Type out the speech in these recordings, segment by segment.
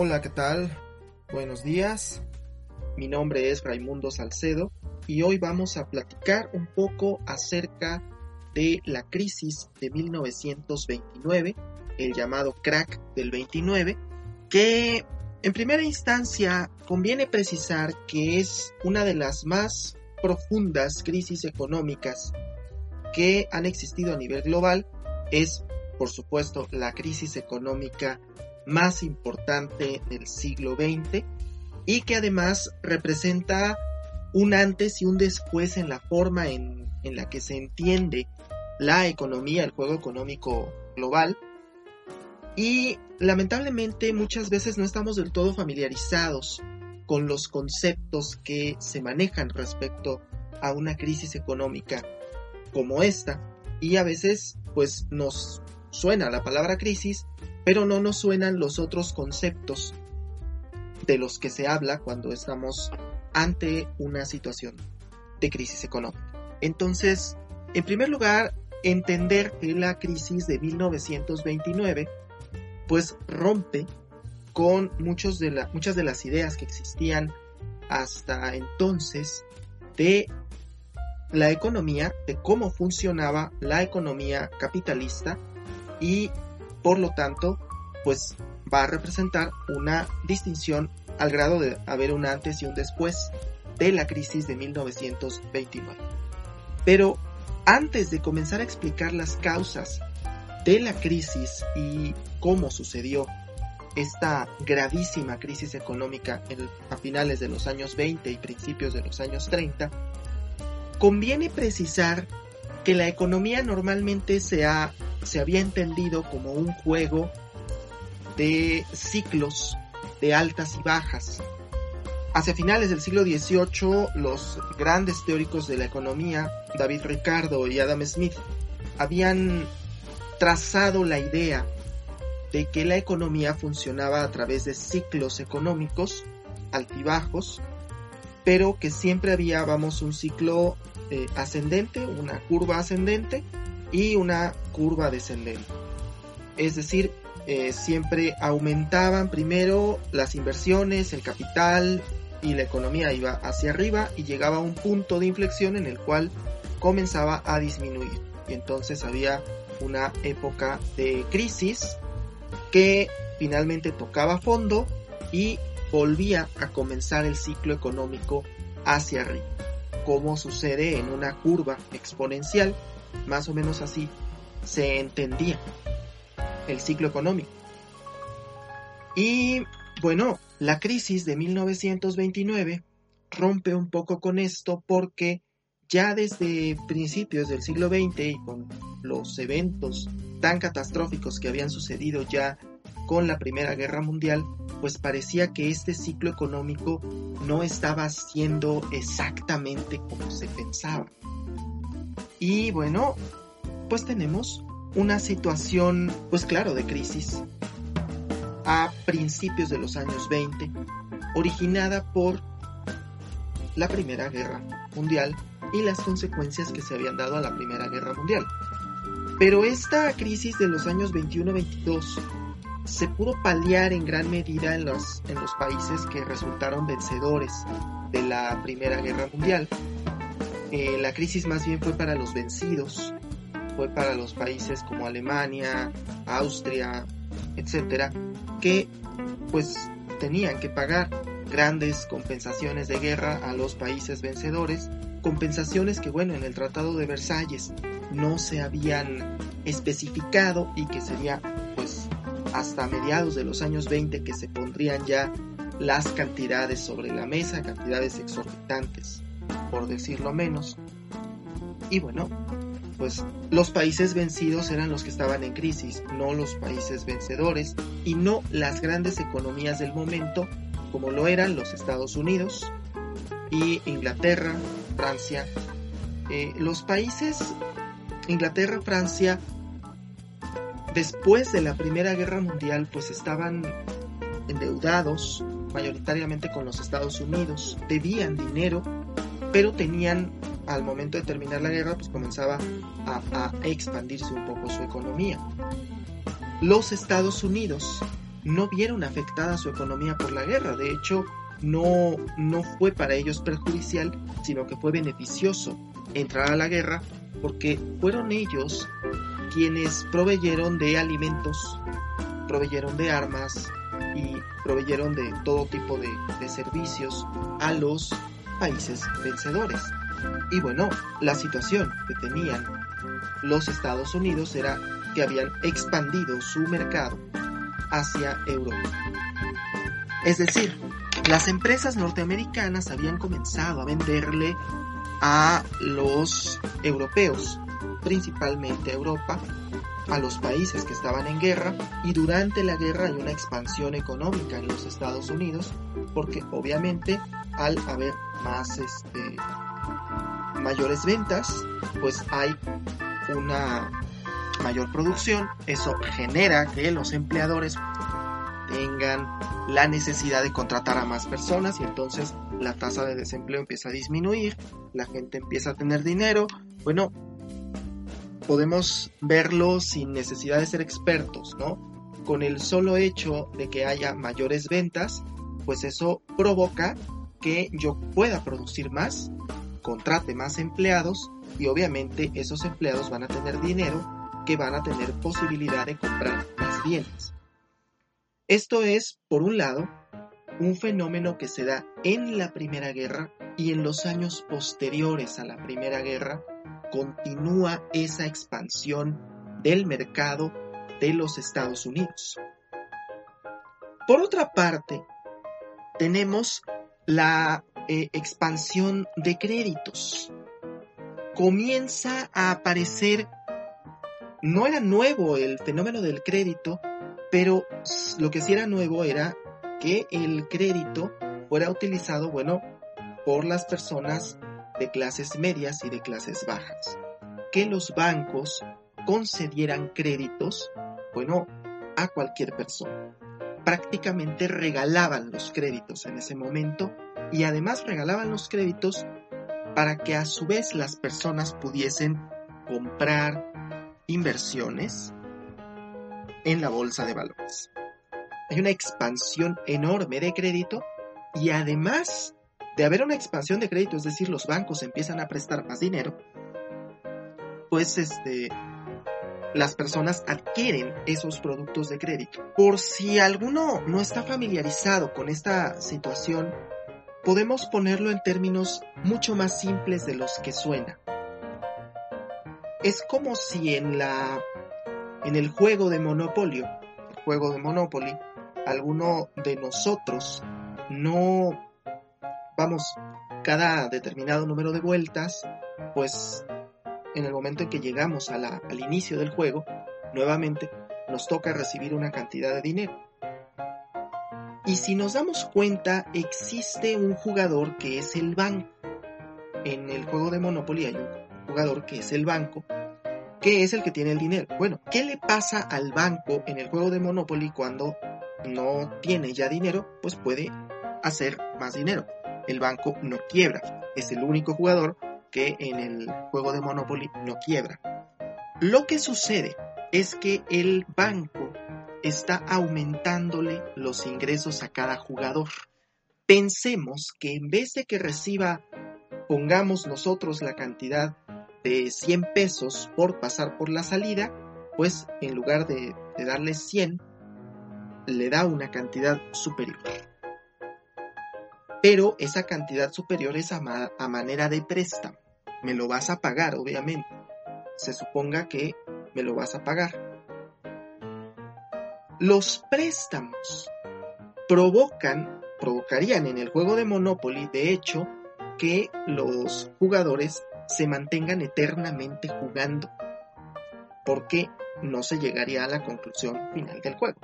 Hola, ¿qué tal? Buenos días. Mi nombre es Raimundo Salcedo y hoy vamos a platicar un poco acerca de la crisis de 1929, el llamado crack del 29, que en primera instancia conviene precisar que es una de las más profundas crisis económicas que han existido a nivel global. Es, por supuesto, la crisis económica más importante del siglo XX y que además representa un antes y un después en la forma en, en la que se entiende la economía, el juego económico global. Y lamentablemente muchas veces no estamos del todo familiarizados con los conceptos que se manejan respecto a una crisis económica como esta y a veces pues nos suena la palabra crisis pero no nos suenan los otros conceptos de los que se habla cuando estamos ante una situación de crisis económica. Entonces, en primer lugar, entender que la crisis de 1929 pues rompe con muchos de la, muchas de las ideas que existían hasta entonces de la economía, de cómo funcionaba la economía capitalista y por lo tanto, pues va a representar una distinción al grado de haber un antes y un después de la crisis de 1929. Pero antes de comenzar a explicar las causas de la crisis y cómo sucedió esta gravísima crisis económica a finales de los años 20 y principios de los años 30, conviene precisar que la economía normalmente se, ha, se había entendido como un juego de ciclos de altas y bajas. Hacia finales del siglo XVIII, los grandes teóricos de la economía, David Ricardo y Adam Smith, habían trazado la idea de que la economía funcionaba a través de ciclos económicos altibajos, pero que siempre había, vamos, un ciclo eh, ascendente, una curva ascendente y una curva descendente. Es decir, eh, siempre aumentaban primero las inversiones, el capital y la economía iba hacia arriba y llegaba a un punto de inflexión en el cual comenzaba a disminuir. Y entonces había una época de crisis que finalmente tocaba fondo y volvía a comenzar el ciclo económico hacia arriba como sucede en una curva exponencial, más o menos así se entendía el ciclo económico. Y bueno, la crisis de 1929 rompe un poco con esto porque ya desde principios del siglo XX y con los eventos tan catastróficos que habían sucedido ya con la Primera Guerra Mundial, pues parecía que este ciclo económico no estaba siendo exactamente como se pensaba. Y bueno, pues tenemos una situación, pues claro, de crisis a principios de los años 20, originada por la Primera Guerra Mundial y las consecuencias que se habían dado a la Primera Guerra Mundial. Pero esta crisis de los años 21-22 se pudo paliar en gran medida en los, en los países que resultaron vencedores de la Primera Guerra Mundial. Eh, la crisis más bien fue para los vencidos, fue para los países como Alemania, Austria, etcétera, que pues tenían que pagar grandes compensaciones de guerra a los países vencedores, compensaciones que bueno, en el Tratado de Versalles no se habían especificado y que sería pues hasta mediados de los años 20 que se pondrían ya las cantidades sobre la mesa, cantidades exorbitantes, por decirlo menos. Y bueno, pues los países vencidos eran los que estaban en crisis, no los países vencedores y no las grandes economías del momento como lo eran los Estados Unidos y Inglaterra, Francia. Eh, los países Inglaterra, Francia después de la Primera Guerra Mundial pues estaban endeudados mayoritariamente con los Estados Unidos, debían dinero, pero tenían al momento de terminar la guerra pues comenzaba a, expandirse un poco su economía. Los Estados Unidos no vieron afectada su economía por la guerra. De hecho, no, no fue para ellos perjudicial, sino que fue beneficioso entrar a la guerra porque fueron ellos quienes proveyeron de alimentos, proveyeron de armas y proveyeron de todo tipo de servicios a los países vencedores. Y bueno, la situación que tenían los Estados Unidos era que habían expandido su mercado hacia Europa. Es decir, las empresas norteamericanas habían comenzado a venderle a los europeos, principalmente a Europa, a los países que estaban en guerra y durante la guerra hay una expansión económica en los Estados Unidos porque obviamente al haber más este mayores ventas pues hay una mayor producción eso genera que los empleadores tengan la necesidad de contratar a más personas y entonces la tasa de desempleo empieza a disminuir, la gente empieza a tener dinero. Bueno, podemos verlo sin necesidad de ser expertos, ¿no? Con el solo hecho de que haya mayores ventas, pues eso provoca que yo pueda producir más, contrate más empleados y obviamente esos empleados van a tener dinero que van a tener posibilidad de comprar más bienes. Esto es, por un lado, un fenómeno que se da en la Primera Guerra y en los años posteriores a la Primera Guerra continúa esa expansión del mercado de los Estados Unidos. Por otra parte, tenemos la eh, expansión de créditos. Comienza a aparecer, no era nuevo el fenómeno del crédito, pero lo que sí era nuevo era que el crédito fuera utilizado, bueno, por las personas de clases medias y de clases bajas. Que los bancos concedieran créditos, bueno, a cualquier persona. Prácticamente regalaban los créditos en ese momento y además regalaban los créditos para que a su vez las personas pudiesen comprar inversiones en la bolsa de valores. Hay una expansión enorme de crédito y además de haber una expansión de crédito, es decir, los bancos empiezan a prestar más dinero, pues este las personas adquieren esos productos de crédito. Por si alguno no está familiarizado con esta situación, podemos ponerlo en términos mucho más simples de los que suena. Es como si en la en el juego de el juego de Monopoly, alguno de nosotros no, vamos, cada determinado número de vueltas, pues en el momento en que llegamos al inicio del juego, nuevamente nos toca recibir una cantidad de dinero. Y si nos damos cuenta, existe un jugador que es el banco. En el juego de Monopoly hay un jugador que es el banco ¿Qué es el que tiene el dinero? Bueno, ¿qué le pasa al banco en el juego de Monopoly cuando no tiene ya dinero? Pues puede hacer más dinero. El banco no quiebra. Es el único jugador que en el juego de Monopoly no quiebra. Lo que sucede es que el banco está aumentándole los ingresos a cada jugador. Pensemos que en vez de que reciba, pongamos nosotros la cantidad de 100 pesos por pasar por la salida, pues en lugar de, darle 100, le da una cantidad superior. Pero esa cantidad superior es a, a manera de préstamo. Me lo vas a pagar, obviamente. Se suponga que me lo vas a pagar. Los préstamos provocan, provocarían en el juego de Monopoly, de hecho, que los jugadores se mantengan eternamente jugando, porque no se llegaría a la conclusión final del juego.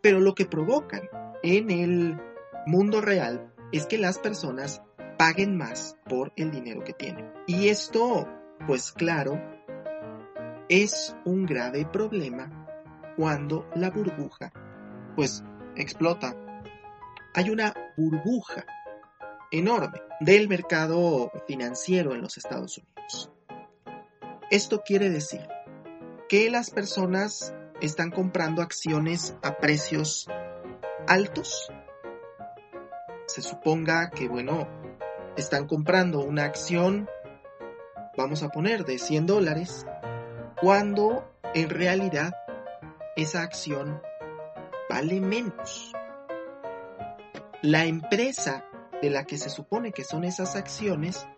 Pero lo que provocan en el mundo real es que las personas paguen más por el dinero que tienen. Y esto, pues claro, es un grave problema cuando la burbuja, pues explota. Hay una burbuja enorme del mercado financiero en los Estados Unidos. Esto quiere decir que las personas están comprando acciones a precios altos, se suponga que, bueno, están comprando una acción, vamos a poner, de 100 dólares, cuando en realidad esa acción vale menos. La empresa de la que se supone que son esas acciones,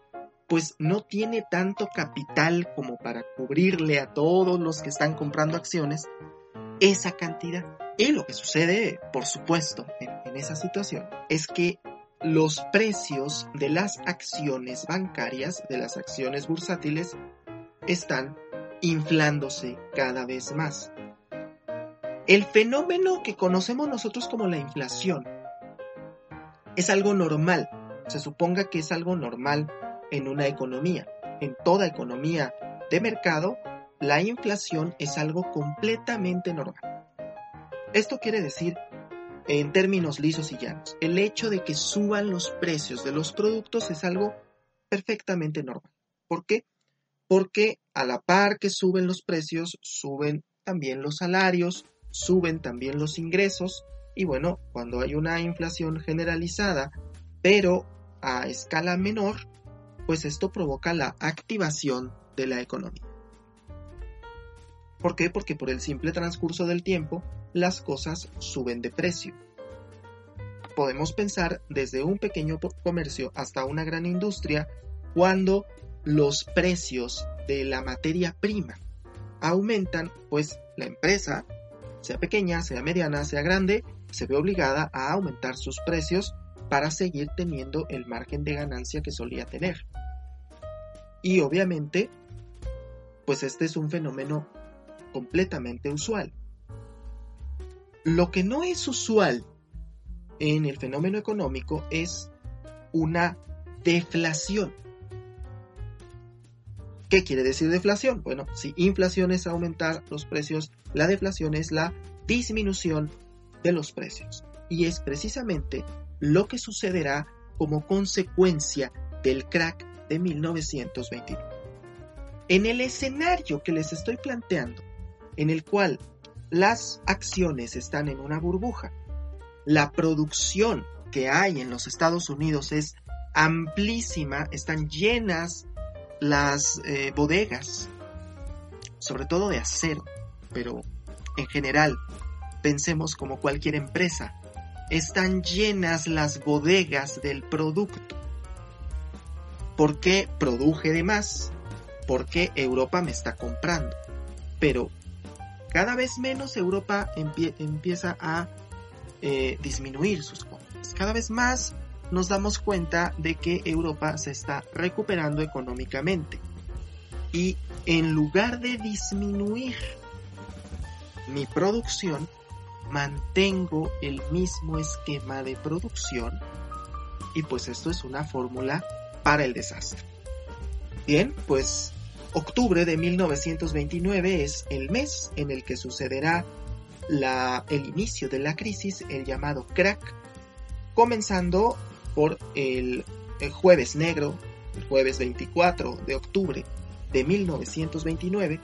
pues no tiene tanto capital como para cubrirle a todos los que están comprando acciones esa cantidad. Y lo que sucede, por supuesto, en, esa situación es que los precios de las acciones bancarias, de las acciones bursátiles, están inflándose cada vez más. El fenómeno que conocemos nosotros como la inflación es algo normal. Se suponga que es algo normal en una economía. En toda economía de mercado, la inflación es algo completamente normal. Esto quiere decir, en términos lisos y llanos, el hecho de que suban los precios de los productos es algo perfectamente normal. ¿Por qué? Porque a la par que suben los precios, suben también los salarios, suben también los ingresos y bueno, cuando hay una inflación generalizada, pero a escala menor, pues esto provoca la activación de la economía. ¿Por qué? Porque por el simple transcurso del tiempo, las cosas suben de precio. Podemos pensar desde un pequeño comercio hasta una gran industria cuando los precios de la materia prima aumentan, pues la empresa, sea pequeña, sea mediana, sea grande, se ve obligada a aumentar sus precios para seguir teniendo el margen de ganancia que solía tener. Y obviamente, pues este es un fenómeno completamente usual. Lo que no es usual en el fenómeno económico es una deflación. ¿Qué quiere decir deflación? Bueno, si inflación es aumentar los precios, la deflación es la disminución de los precios. Y es precisamente lo que sucederá como consecuencia del crack de 1929. En el escenario que les estoy planteando, en el cual las acciones están en una burbuja, la producción que hay en los Estados Unidos es amplísima, están llenas las eh, bodegas, sobre todo de acero, pero en general pensemos como cualquier empresa, están llenas las bodegas del producto. ¿Por qué produje de más? Porque Europa me está comprando. Pero cada vez menos Europa empieza a eh, disminuir sus compras. Cada vez más nos damos cuenta de que Europa se está recuperando económicamente. Y en lugar de disminuir mi producción, mantengo el mismo esquema de producción y pues esto es una fórmula para el desastre. Bien, pues octubre de 1929 es el mes en el que sucederá el inicio de la crisis, el llamado crack, comenzando por el, el jueves negro, el jueves 24 de octubre de 1929,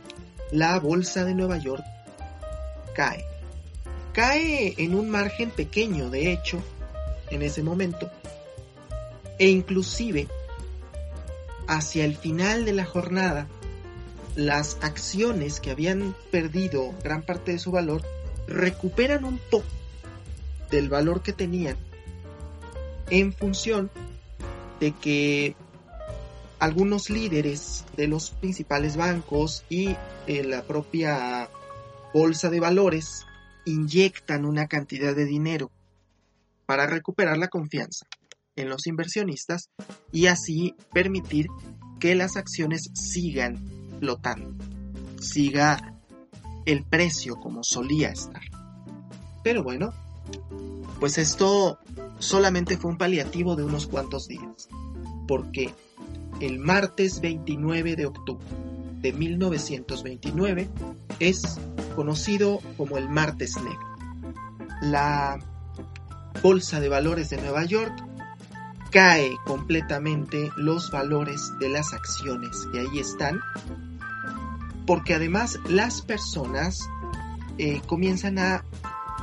la bolsa de Nueva York cae. Cae en un margen pequeño, de hecho, en ese momento, e inclusive hacia el final de la jornada, las acciones que habían perdido gran parte de su valor recuperan un poco del valor que tenían en función de que algunos líderes de los principales bancos y eh, la propia bolsa de valores inyectan una cantidad de dinero para recuperar la confianza en los inversionistas y así permitir que las acciones sigan flotando, siga el precio como solía estar. Pero bueno, pues esto solamente fue un paliativo de unos cuantos días, porque el martes 29 de octubre de 1929 es conocido como el martes negro. La Bolsa de Valores de Nueva York cae completamente los valores de las acciones que ahí están, porque además las personas eh, comienzan a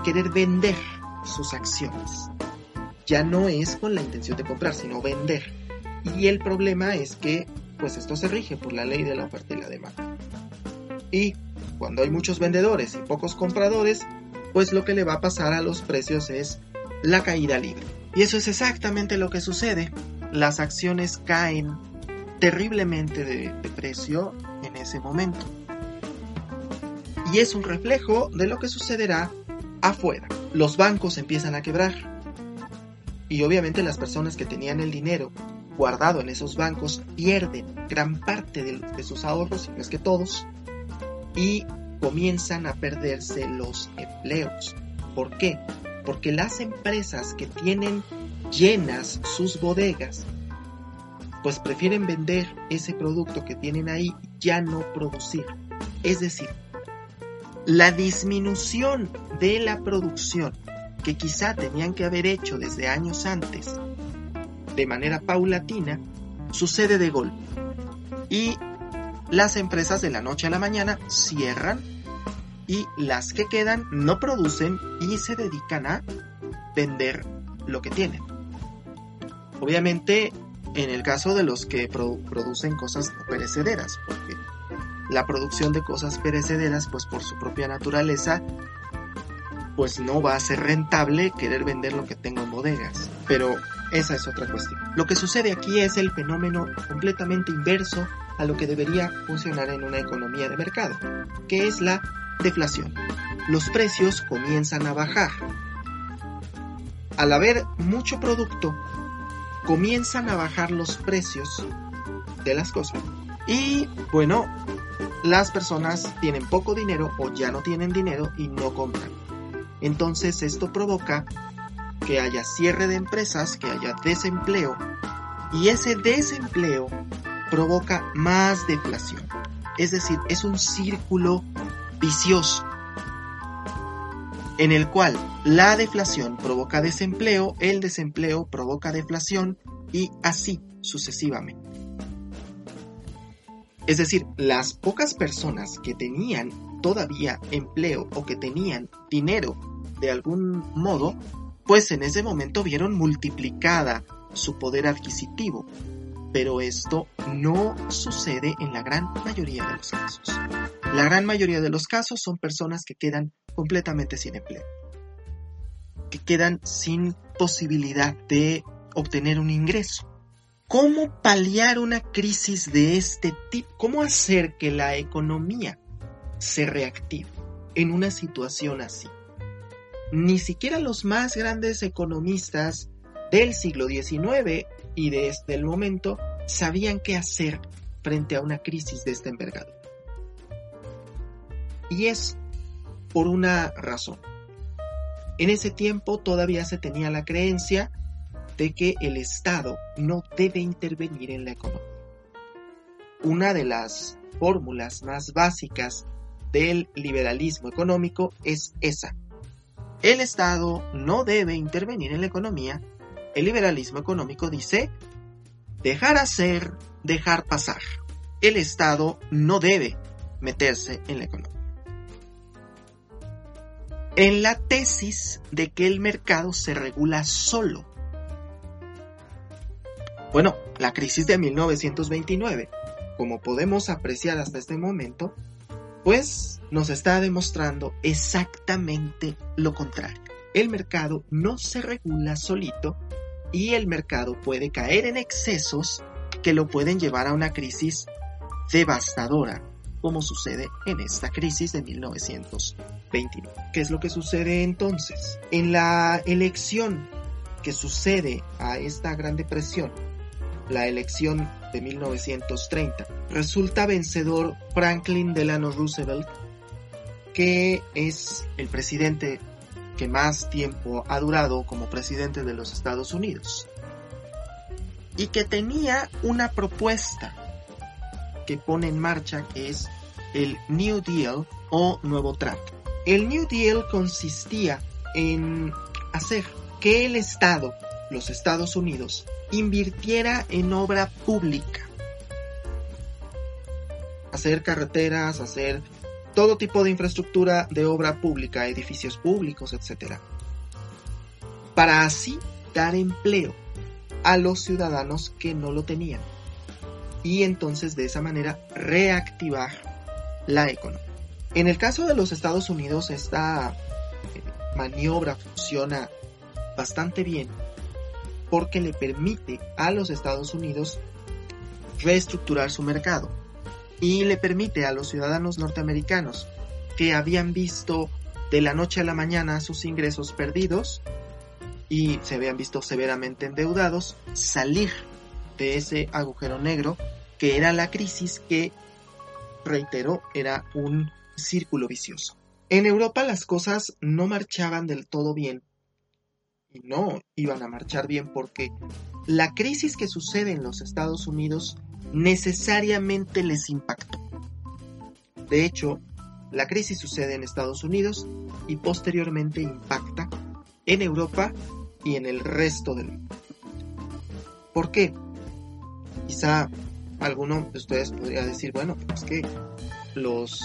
querer vender sus acciones. Ya no es con la intención de comprar, sino vender. Y el problema es que, pues esto se rige por la ley de la oferta y la demanda. Y cuando hay muchos vendedores y pocos compradores, pues lo que le va a pasar a los precios es la caída libre. Y eso es exactamente lo que sucede. Las acciones caen terriblemente de, precio en ese momento. Y es un reflejo de lo que sucederá afuera. Los bancos empiezan a quebrar. Y obviamente las personas que tenían el dinero guardado en esos bancos pierden gran parte de, sus ahorros, no es que todos, y comienzan a perderse los empleos. ¿Por qué? Porque las empresas que tienen llenas sus bodegas, pues prefieren vender ese producto que tienen ahí ya no producir. Es decir, la disminución de la producción que quizá tenían que haber hecho desde años antes, de manera paulatina, sucede de golpe. Y las empresas de la noche a la mañana cierran y las que quedan no producen y se dedican a vender lo que tienen. Obviamente, en el caso de los que producen cosas perecederas, porque la producción de cosas perecederas, pues por su propia naturaleza, pues no va a ser rentable querer vender lo que tengo en bodegas. Pero esa es otra cuestión. Lo que sucede aquí es el fenómeno completamente inverso a lo que debería funcionar en una economía de mercado, que es la deflación. Los precios comienzan a bajar. Al haber mucho producto, comienzan a bajar los precios de las cosas. Y bueno, las personas tienen poco dinero o ya no tienen dinero y no compran. Entonces esto provoca que haya cierre de empresas, que haya desempleo y ese desempleo provoca más deflación. Es decir, es un círculo vicioso en el cual la deflación provoca desempleo, el desempleo provoca deflación y así sucesivamente. Es decir, las pocas personas que tenían todavía empleo o que tenían dinero de algún modo, pues en ese momento vieron multiplicada su poder adquisitivo. Pero esto no sucede en la gran mayoría de los casos. La gran mayoría de los casos son personas que quedan completamente sin empleo, que quedan sin posibilidad de obtener un ingreso. ¿Cómo paliar una crisis de este tipo? ¿Cómo hacer que la economía se reactive en una situación así? Ni siquiera los más grandes economistas del siglo XIX y desde el momento sabían qué hacer frente a una crisis de esta envergadura. Y es por una razón. En ese tiempo todavía se tenía la creencia de que el Estado no debe intervenir en la economía. Una de las fórmulas más básicas del liberalismo económico es esa. El Estado no debe intervenir en la economía. El liberalismo económico dice dejar hacer, dejar pasar. El Estado no debe meterse en la economía. En la tesis de que el mercado se regula solo bueno, la crisis de 1929, como podemos apreciar hasta este momento, pues nos está demostrando exactamente lo contrario. El mercado no se regula solito y el mercado puede caer en excesos que lo pueden llevar a una crisis devastadora, como sucede en esta crisis de 1929. ¿Qué es lo que sucede entonces? En la elección que sucede a esta Gran Depresión la elección de 1930. Resulta vencedor Franklin Delano Roosevelt, que es el presidente que más tiempo ha durado como presidente de los Estados Unidos. Y que tenía una propuesta que pone en marcha que es el New Deal o Nuevo Trato. El New Deal consistía en hacer que el Estado, los Estados Unidos, invirtiera en obra pública. Hacer carreteras, hacer todo tipo de infraestructura de obra pública, edificios públicos, etc. para así dar empleo a los ciudadanos que no lo tenían y entonces de esa manera reactivar la economía. En el caso de los Estados Unidos esta eh, maniobra funciona bastante bien porque le permite a los Estados Unidos reestructurar su mercado y le permite a los ciudadanos norteamericanos que habían visto de la noche a la mañana sus ingresos perdidos y se habían visto severamente endeudados salir de ese agujero negro que era la crisis que, reiteró, era un círculo vicioso. En Europa las cosas no marchaban del todo bien y no iban a marchar bien porque la crisis que sucede en los Estados Unidos necesariamente les impactó. De hecho, la crisis sucede en Estados Unidos y posteriormente impacta en Europa y en el resto del mundo. ¿Por qué? Quizá alguno de ustedes podría decir, bueno, pues que los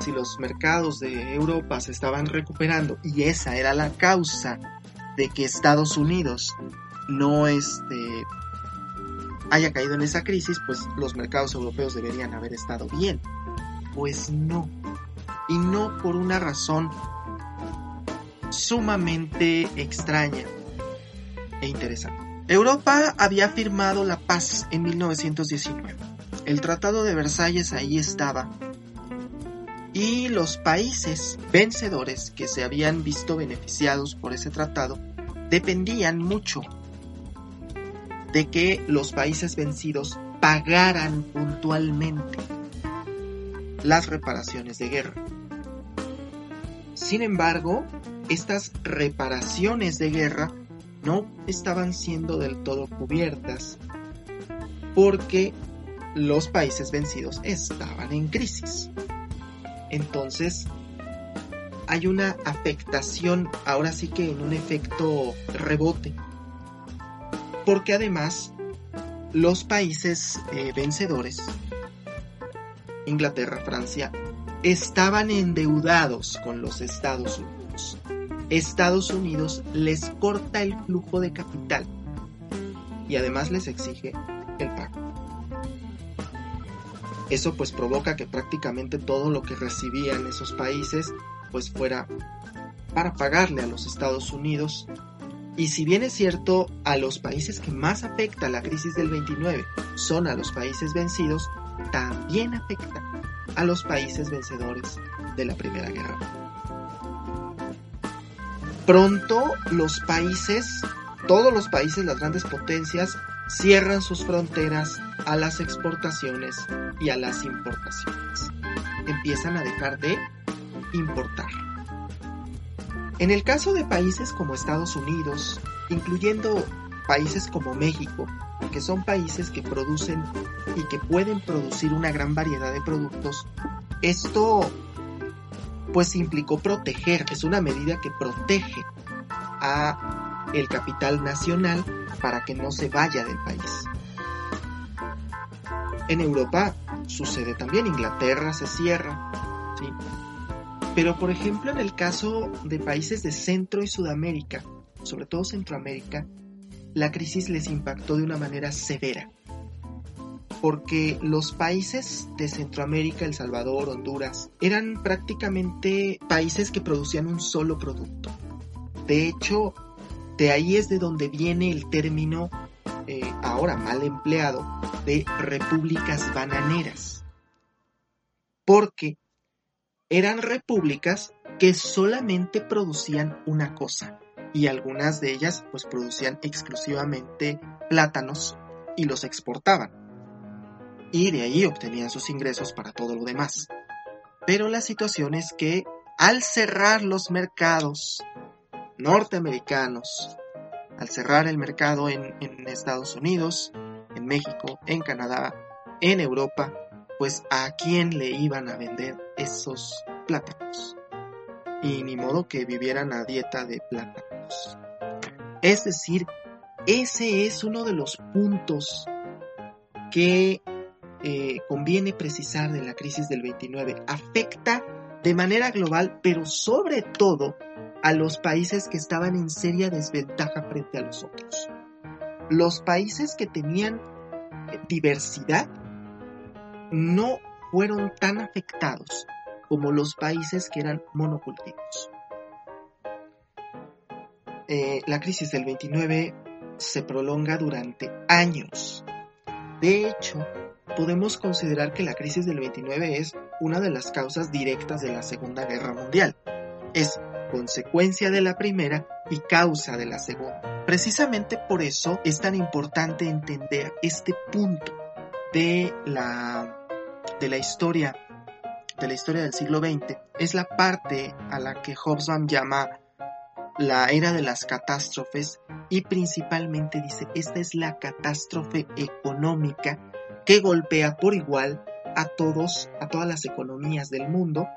si los mercados de Europa se estaban recuperando y esa era la causa de que Estados Unidos no este, haya caído en esa crisis, pues los mercados europeos deberían haber estado bien. Pues no. Y no por una razón sumamente extraña e interesante. Europa había firmado la paz en 1919. El Tratado de Versalles ahí estaba. Y los países vencedores que se habían visto beneficiados por ese tratado dependían mucho de que los países vencidos pagaran puntualmente las reparaciones de guerra. Sin embargo, estas reparaciones de guerra no estaban siendo del todo cubiertas porque los países vencidos estaban en crisis. Entonces, hay una afectación, ahora sí que en un efecto rebote. Porque además, los países eh, vencedores, Inglaterra, Francia, estaban endeudados con los Estados Unidos. Estados Unidos les corta el flujo de capital y además les exige el pago. Eso pues provoca que prácticamente todo lo que recibían esos países pues fuera para pagarle a los Estados Unidos. Y si bien es cierto, a los países que más afecta la crisis del 29 son a los países vencidos, también afecta a los países vencedores de la Primera Guerra Pronto los países, todos los países, las grandes potencias, cierran sus fronteras a las exportaciones y a las importaciones. Empiezan a dejar de importar. En el caso de países como Estados Unidos, incluyendo países como México, que son países que producen y que pueden producir una gran variedad de productos, esto pues implicó proteger, es una medida que protege a el capital nacional para que no se vaya del país. En Europa sucede también, Inglaterra se cierra, ¿sí? Pero por ejemplo en el caso de países de Centro y Sudamérica, sobre todo Centroamérica, la crisis les impactó de una manera severa. Porque los países de Centroamérica, El Salvador, Honduras, eran prácticamente países que producían un solo producto. De hecho, de ahí es de donde viene el término, eh, ahora mal empleado, de repúblicas bananeras. Porque eran repúblicas que solamente producían una cosa y algunas de ellas pues producían exclusivamente plátanos y los exportaban. Y de ahí obtenían sus ingresos para todo lo demás. Pero la situación es que al cerrar los mercados norteamericanos, al cerrar el mercado en, en Estados Unidos, en México, en Canadá, en Europa, pues a quién le iban a vender esos plátanos. Y ni modo que vivieran a dieta de plátanos. Es decir, ese es uno de los puntos que eh, conviene precisar de la crisis del 29. Afecta de manera global, pero sobre todo a los países que estaban en seria desventaja frente a los otros. Los países que tenían eh, diversidad no fueron tan afectados como los países que eran monocultivos. Eh, la crisis del 29 se prolonga durante años. De hecho, podemos considerar que la crisis del 29 es una de las causas directas de la Segunda Guerra Mundial. Es consecuencia de la primera y causa de la segunda. Precisamente por eso es tan importante entender este punto de la, de la historia de la historia del siglo XX. Es la parte a la que Hobsbawm llama la era de las catástrofes y principalmente dice, esta es la catástrofe económica que golpea por igual a todos, a todas las economías del mundo.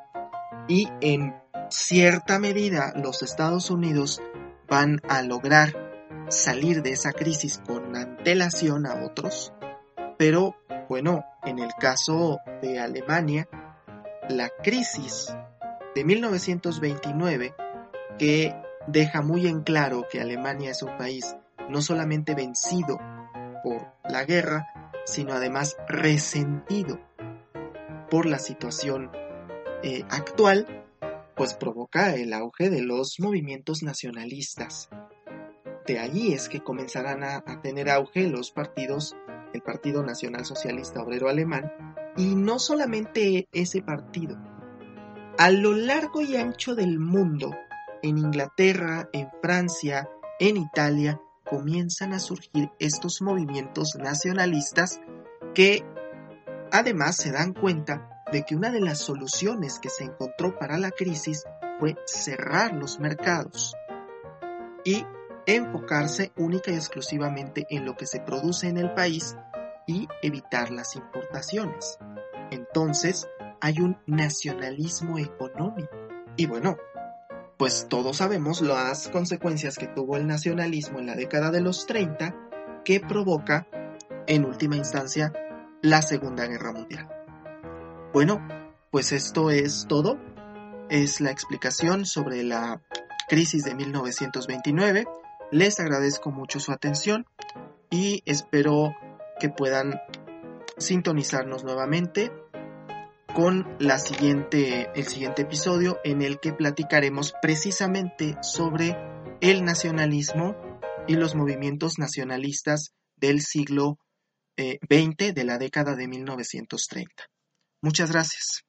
Y en cierta medida los Estados Unidos van a lograr salir de esa crisis con antelación a otros, pero bueno, en el caso de Alemania, la crisis de 1929 que deja muy en claro que Alemania es un país no solamente vencido por la guerra, sino además resentido por la situación eh, actual, pues provoca el auge de los movimientos nacionalistas. De allí es que comenzarán a, a tener auge los partidos, el Partido Nacional Socialista Obrero Alemán, y no solamente ese partido. A lo largo y ancho del mundo, en Inglaterra, en Francia, en Italia, comienzan a surgir estos movimientos nacionalistas que además se dan cuenta de que una de las soluciones que se encontró para la crisis fue cerrar los mercados y enfocarse única y exclusivamente en lo que se produce en el país y evitar las importaciones. Entonces hay un nacionalismo económico. Y bueno, pues todos sabemos las consecuencias que tuvo el nacionalismo en la década de los 30 que provoca, en última instancia, la Segunda Guerra Mundial. Bueno, pues esto es todo. Es la explicación sobre la crisis de 1929. Les agradezco mucho su atención y espero que puedan sintonizarnos nuevamente con la siguiente, el siguiente episodio en el que platicaremos precisamente sobre el nacionalismo y los movimientos nacionalistas del siglo XX, eh, de la década de 1930. Muchas gracias.